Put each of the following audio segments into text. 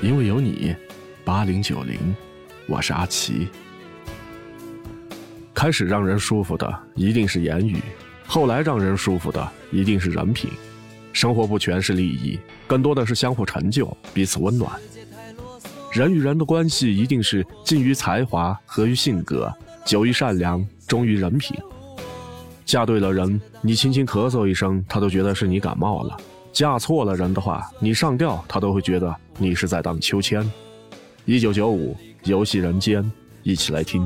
因为有你，八零九零，我是阿奇。开始让人舒服的一定是言语，后来让人舒服的一定是人品。生活不全是利益，更多的是相互成就，彼此温暖。人与人的关系一定是近于才华，合于性格，久于善良，忠于人品。嫁对了人，你轻轻咳嗽一声，他都觉得是你感冒了；嫁错了人的话，你上吊，他都会觉得你是在荡秋千。一九九五，游戏人间，一起来听。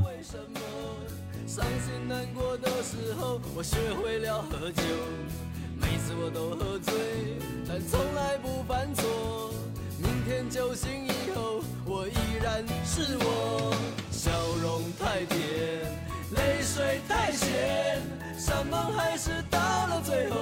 伤心难过的时候，我学会了喝酒。每次我都喝醉，但从来不犯错。明天酒醒以后，我依然是我。笑容太甜，泪水太咸，山盟海誓到了最后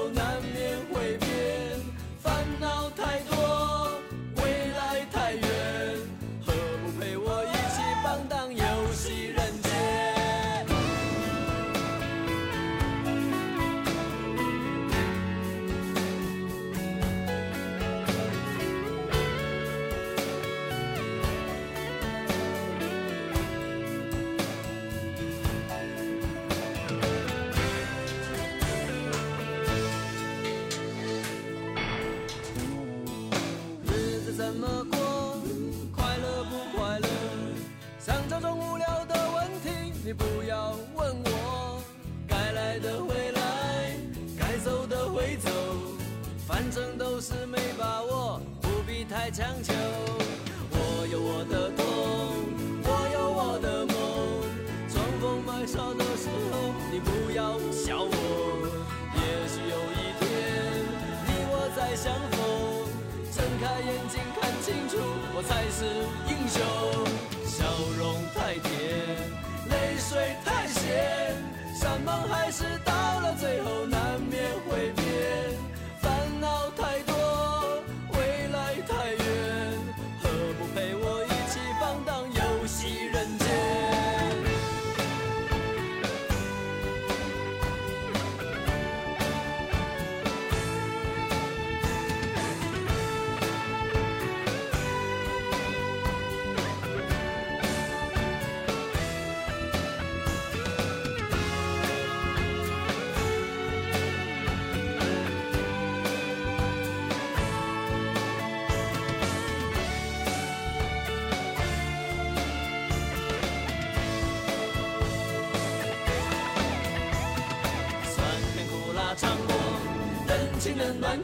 强求。我有我的痛，我有我的梦。装疯卖傻的时候，你不要笑我。也许有一天，你我再相逢。睁开眼睛看清楚，我才是英雄。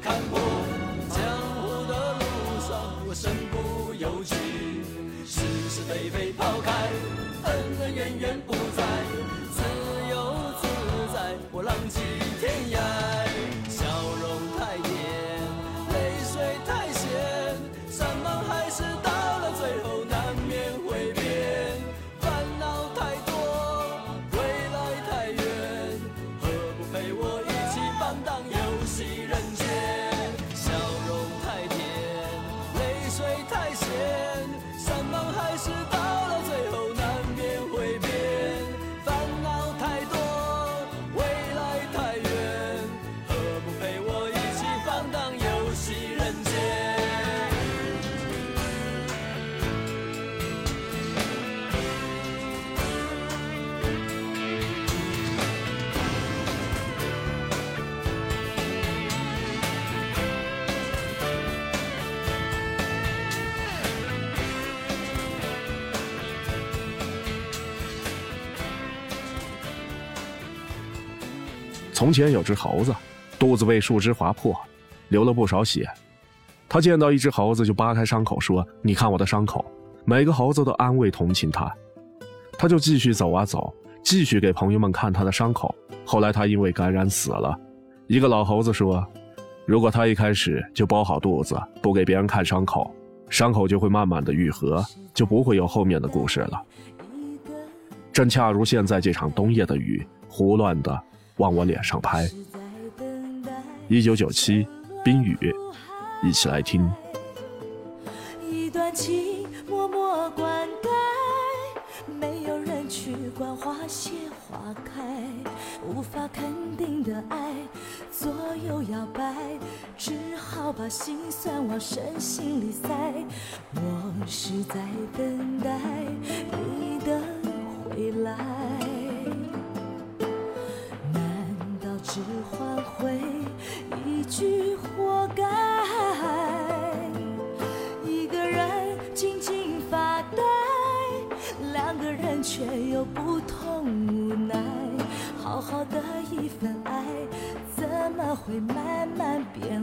看破。江湖的路上，我身不由己，是是非非抛开，恩恩怨怨不从前有只猴子，肚子被树枝划破，流了不少血。他见到一只猴子就扒开伤口说：“你看我的伤口。”每个猴子都安慰同情他。他就继续走啊走，继续给朋友们看他的伤口。后来他因为感染死了。一个老猴子说：“如果他一开始就包好肚子，不给别人看伤口，伤口就会慢慢的愈合，就不会有后面的故事了。”正恰如现在这场冬夜的雨，胡乱的往我脸上拍。一九九七，冰雨，一起来听。一段情默默灌溉，没有人人去管花谢花开，无法肯定的爱左右摇摆，只好把心酸往深心里塞。我是在等待你的回来，只换回一句活该？一个人静静发呆，两个人却有不同无奈。好好的一份爱，怎么会慢慢变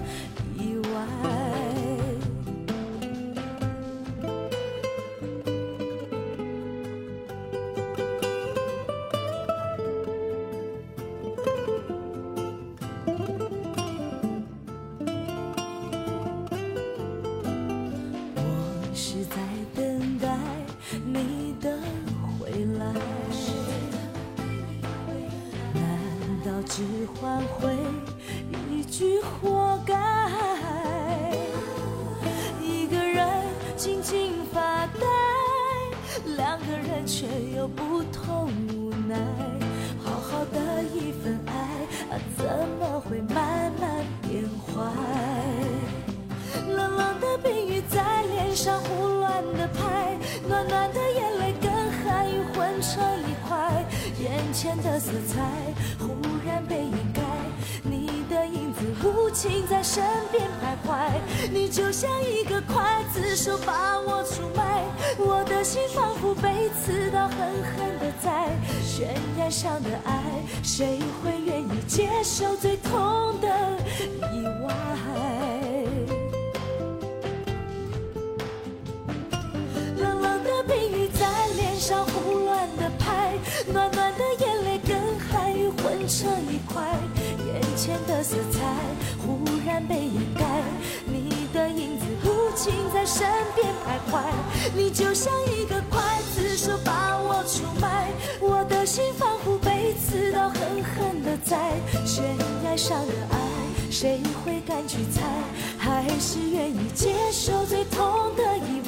是在等待你的回来，难道只换回一句活该？一个人静静发呆，两个人却有不同无奈。好好的一份爱，啊，怎么会慢慢变坏？冷冷的冰雨在脸上胡乱的拍，暖暖的眼泪跟寒雨混成一块，眼前的色彩忽然被掩盖，你的影子无情在身边徘徊，你就像一个刽子手把我出卖，我的心仿佛被刺刀狠狠的在悬崖上的爱，谁会愿意接受最痛的意外？这一块，眼前的色彩忽然被掩盖，你的影子无情在身边徘徊，你就像一个刽子手把我出卖，我的心仿佛被刺刀狠狠的在悬崖上的爱，谁会敢去猜？还是愿意接受最痛的意，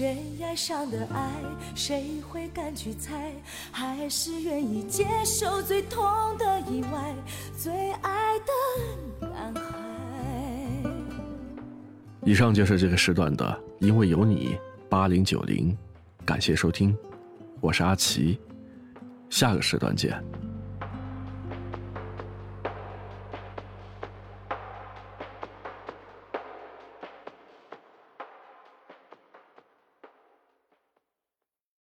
悬崖上的爱，谁会敢去猜？还是愿意接受最痛的意外，最爱的男孩。以上就是这个时段的，因为有你八零九零，感谢收听，我是阿奇，下个时段见。